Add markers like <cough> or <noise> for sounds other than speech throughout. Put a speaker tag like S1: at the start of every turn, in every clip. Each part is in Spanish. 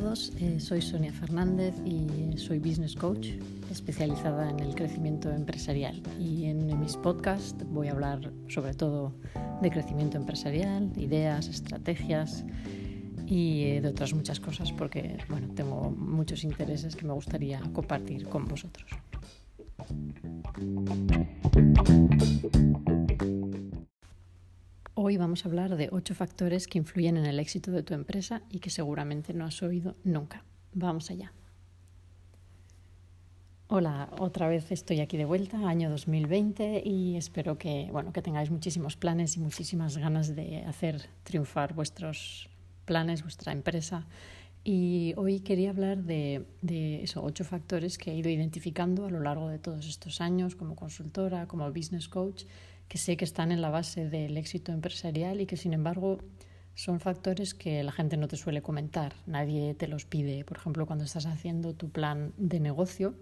S1: todos, eh, soy Sonia Fernández y soy business coach especializada en el crecimiento empresarial. Y en mis podcasts voy a hablar sobre todo de crecimiento empresarial, ideas, estrategias y eh, de otras muchas cosas porque bueno, tengo muchos intereses que me gustaría compartir con vosotros. Hoy vamos a hablar de ocho factores que influyen en el éxito de tu empresa y que seguramente no has oído nunca. Vamos allá. Hola, otra vez estoy aquí de vuelta, año 2020, y espero que, bueno, que tengáis muchísimos planes y muchísimas ganas de hacer triunfar vuestros planes, vuestra empresa. Y hoy quería hablar de, esos ocho factores que he ido identificando a lo largo de todos estos años como consultora, como business coach que sé que están en la base del éxito empresarial y que sin embargo son factores que la gente no te suele comentar, nadie te los pide, por ejemplo, cuando estás haciendo tu plan de negocio.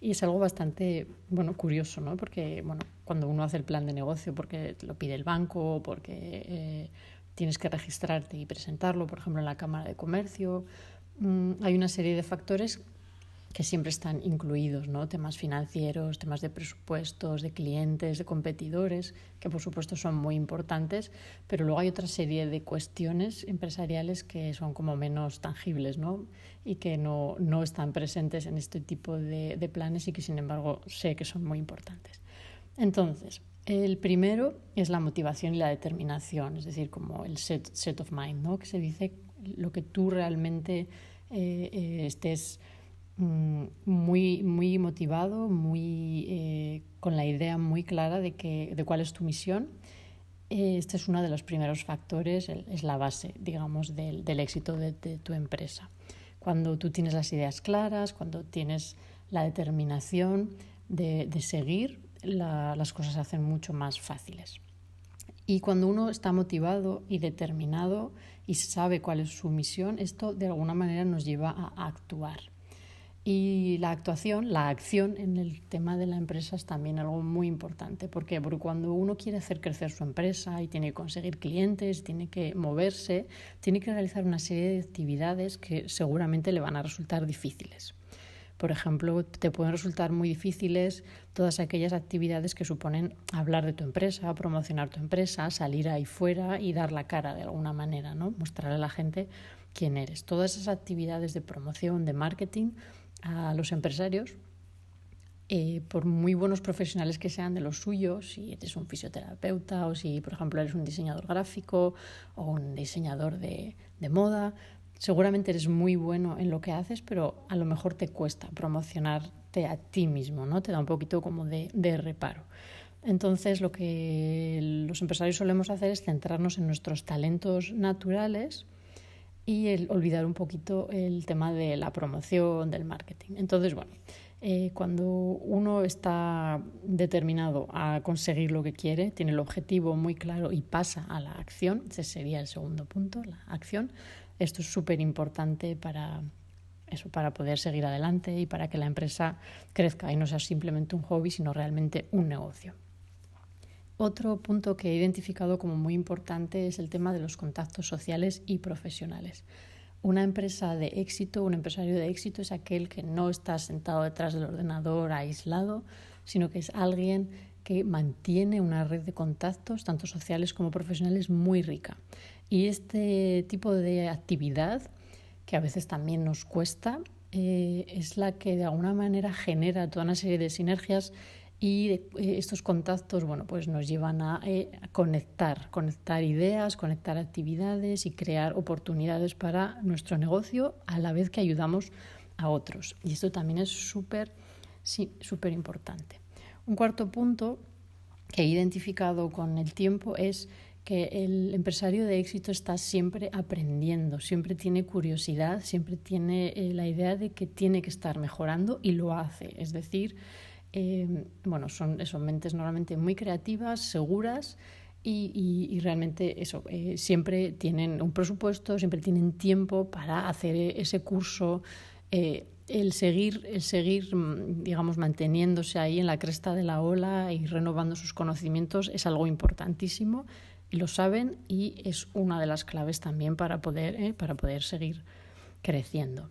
S1: Y es algo bastante bueno, curioso, ¿no? porque bueno, cuando uno hace el plan de negocio, porque lo pide el banco, porque eh, tienes que registrarte y presentarlo, por ejemplo, en la Cámara de Comercio, mm, hay una serie de factores que siempre están incluidos, ¿no? Temas financieros, temas de presupuestos, de clientes, de competidores, que por supuesto son muy importantes, pero luego hay otra serie de cuestiones empresariales que son como menos tangibles, ¿no? Y que no, no están presentes en este tipo de, de planes y que sin embargo sé que son muy importantes. Entonces, el primero es la motivación y la determinación, es decir, como el set, set of mind, ¿no? Que se dice lo que tú realmente eh, eh, estés Mm, muy, muy motivado, muy, eh, con la idea muy clara de, que, de cuál es tu misión. Este es uno de los primeros factores, es la base, digamos, del, del éxito de, tu empresa. Cuando tú tienes las ideas claras, cuando tienes la determinación de, de seguir, las cosas se hacen mucho más fáciles. Y cuando uno está motivado y determinado y sabe cuál es su misión, esto de alguna manera nos lleva a actuar. Y la actuación, la acción en el tema de la empresa es también algo muy importante. Porque cuando uno quiere hacer crecer su empresa y tiene que conseguir clientes, tiene que moverse, tiene que realizar una serie de actividades que seguramente le van a resultar difíciles. Por ejemplo, te pueden resultar muy difíciles todas aquellas actividades que suponen hablar de tu empresa, promocionar tu empresa, salir ahí fuera y dar la cara de alguna manera, ¿no? Mostrarle a la gente quién eres. Todas esas actividades de promoción, de marketing, a los empresarios, eh, por muy buenos profesionales que sean de los suyos, si eres un fisioterapeuta o si, por ejemplo, eres un diseñador gráfico o un diseñador de, de moda, seguramente eres muy bueno en lo que haces, pero a lo mejor te cuesta promocionarte a ti mismo, ¿no? Te da un poquito como de, reparo. Entonces, lo que los empresarios solemos hacer es centrarnos en nuestros talentos naturales y olvidar un poquito el tema de la promoción, del marketing. Entonces, bueno, eh, cuando uno está determinado a conseguir lo que quiere, tiene el objetivo muy claro y pasa a la acción, ese sería el segundo punto, la acción, esto es súper importante para eso, para poder seguir adelante y para que la empresa crezca y no sea simplemente un hobby, sino realmente un negocio. Otro punto que he identificado como muy importante es el tema de los contactos sociales y profesionales. Una empresa de éxito, un empresario de éxito es aquel que no está sentado detrás del ordenador aislado, sino que es alguien que mantiene una red de contactos, tanto sociales como profesionales, muy rica. Y este tipo de actividad, que a veces también nos cuesta, eh, es la que de alguna manera genera toda una serie de sinergias y eh, estos contactos bueno, pues nos llevan a, eh, conectar, conectar ideas, conectar actividades y crear oportunidades para nuestro negocio a la vez que ayudamos a otros. Y esto también es súper sí, súper importante. Un cuarto punto que he identificado con el tiempo es que el empresario de éxito está siempre aprendiendo, siempre tiene curiosidad, siempre tiene eh, la idea de que tiene que estar mejorando y lo hace. Es decir, eh, bueno, son, mentes normalmente muy creativas, seguras y, realmente eso, eh, siempre tienen un presupuesto, siempre tienen tiempo para hacer ese curso. Eh, el seguir, el seguir, mm, digamos, manteniéndose ahí en la cresta de la ola y renovando sus conocimientos es algo importantísimo lo saben y es una de las claves también para poder, para poder seguir creciendo.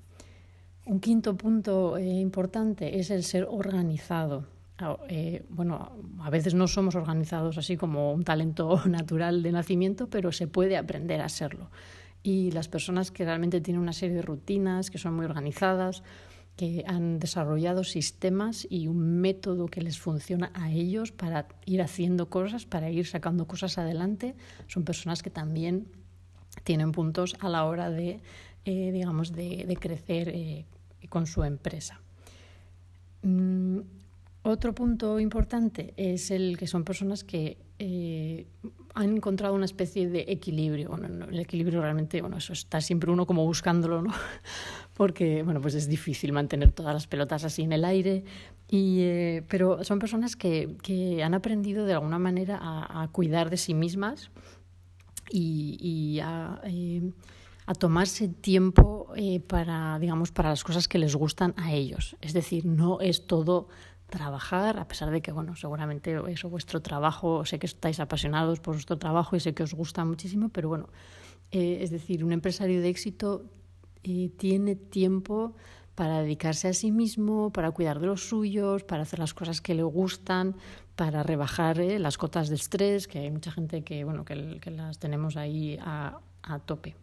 S1: Un quinto punto eh, importante es el ser organizado. Ah, eh, bueno, a veces no somos organizados así como un talento <laughs> natural de nacimiento, pero se puede aprender a serlo. Y las personas que realmente tienen una serie de rutinas, que son muy organizadas, que han desarrollado sistemas y un método que les funciona a ellos para ir haciendo cosas, para ir sacando cosas adelante, son personas que también tienen puntos a la hora de, eh, digamos, de, crecer eh, con su empresa. Mm, otro punto importante es el que son personas que eh, han encontrado una especie de equilibrio. Bueno, el equilibrio realmente, bueno, eso está siempre uno como buscándolo, ¿no? Porque, bueno, pues es difícil mantener todas las pelotas así en el aire. Y, eh, pero son personas que, que, han aprendido de alguna manera a, cuidar de sí mismas y, a, eh, a, tomarse tiempo para, digamos, para las cosas que les gustan a ellos. Es decir, no es todo trabajar, a pesar de que, bueno, seguramente eso, vuestro trabajo, sé que estáis apasionados por vuestro trabajo y sé que os gusta muchísimo, pero bueno, eh, es decir, un empresario de éxito eh, tiene tiempo para dedicarse a sí mismo, para cuidar de los suyos, para hacer las cosas que le gustan, para rebajar eh, las cotas de estrés, que hay mucha gente que, bueno, que, que las tenemos ahí a, a tope.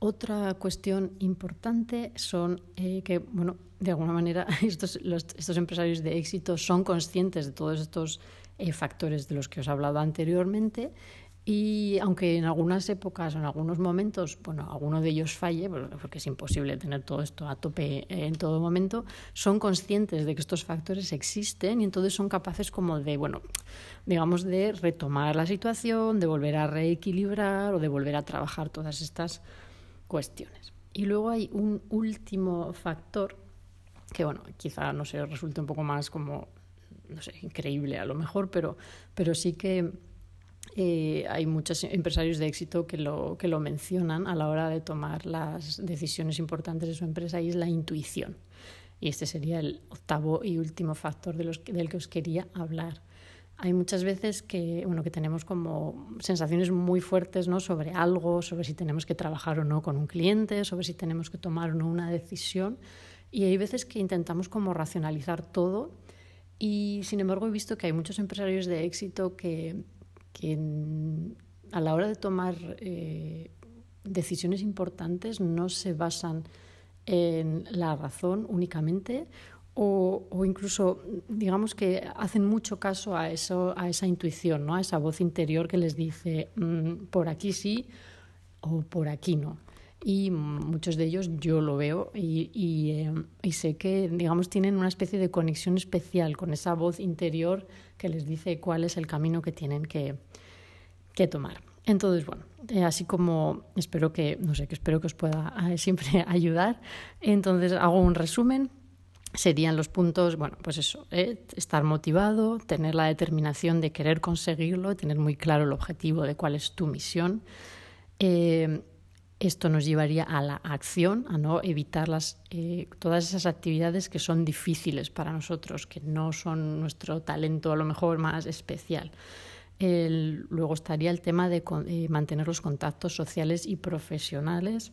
S1: Otra cuestión importante son eh, que, bueno, de alguna manera <laughs> estos, estos, empresarios de éxito son conscientes de todos estos eh, factores de los que os he hablado anteriormente y aunque en algunas épocas o en algunos momentos, bueno, alguno de ellos falle, porque es imposible tener todo esto a tope en todo momento, son conscientes de que estos factores existen y entonces son capaces como de, bueno, digamos, de retomar la situación, de volver a reequilibrar o de volver a trabajar todas estas cuestiones. Y luego hay un último factor que, bueno, quizá, no sé, resulte un poco más como, no sé, increíble a lo mejor, pero, pero sí que eh, hay muchos empresarios de éxito que lo, que lo mencionan a la hora de tomar las decisiones importantes de su empresa y es la intuición. Y este sería el octavo y último factor de los, del que os quería hablar hay muchas veces que, bueno, que tenemos como sensaciones muy fuertes ¿no? sobre algo, sobre si tenemos que trabajar o no con un cliente, sobre si tenemos que tomar o no una decisión. Y hay veces que intentamos como racionalizar todo y sin embargo he visto que hay muchos empresarios de éxito que, que a la hora de tomar eh, decisiones importantes no se basan en la razón únicamente o, incluso, digamos que hacen mucho caso a, eso, a esa intuición, ¿no? a esa voz interior que les dice mm, por aquí sí o por aquí no. Y muchos de ellos yo lo veo y, y, eh, sé que, digamos, tienen una especie de conexión especial con esa voz interior que les dice cuál es el camino que tienen que, que tomar. Entonces, bueno, eh, así como espero que, no sé, que espero que os pueda eh, <laughs> siempre ayudar, entonces hago un resumen serían los puntos, bueno, pues eso, ¿eh? estar motivado, tener la determinación de querer conseguirlo, tener muy claro el objetivo de cuál es tu misión. Eh, esto nos llevaría a la acción, a no evitar las, eh, todas esas actividades que son difíciles para nosotros, que no son nuestro talento a lo mejor más especial. luego estaría el tema de mantener los contactos sociales y profesionales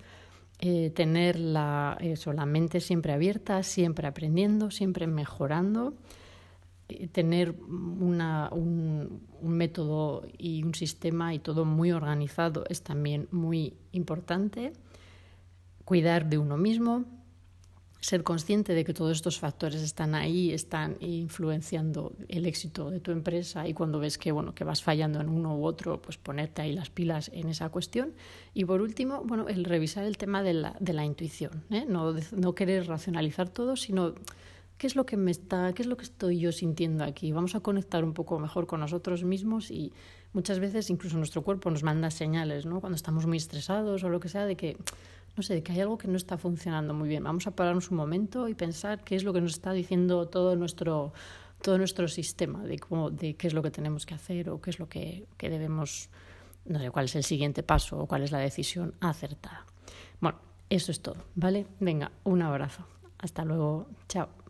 S1: eh, tener la, la mente siempre abierta, siempre aprendiendo, siempre mejorando, eh, tener una, un, un, método y un sistema y todo muy organizado es también muy importante. Cuidar de uno mismo, ser consciente de que todos estos factores están ahí, están influenciando el éxito de tu empresa y cuando ves que, bueno, que vas fallando en uno u otro, pues ponerte ahí las pilas en esa cuestión. Y por último, bueno, el revisar el tema de la, de la intuición, ¿eh? no, no querer racionalizar todo, sino qué es lo que me está, qué es lo que estoy yo sintiendo aquí. Vamos a conectar un poco mejor con nosotros mismos y muchas veces incluso nuestro cuerpo nos manda señales, ¿no? Cuando estamos muy estresados o lo que sea, de que no sé, que hay algo que no está funcionando muy bien. Vamos a pararnos un momento y pensar qué es lo que nos está diciendo todo nuestro, todo nuestro sistema, de, cómo, de qué es lo que tenemos que hacer o qué es lo que, que debemos, no sé, cuál es el siguiente paso o cuál es la decisión acertada. Bueno, eso es todo, ¿vale? Venga, un abrazo. Hasta luego. Chao.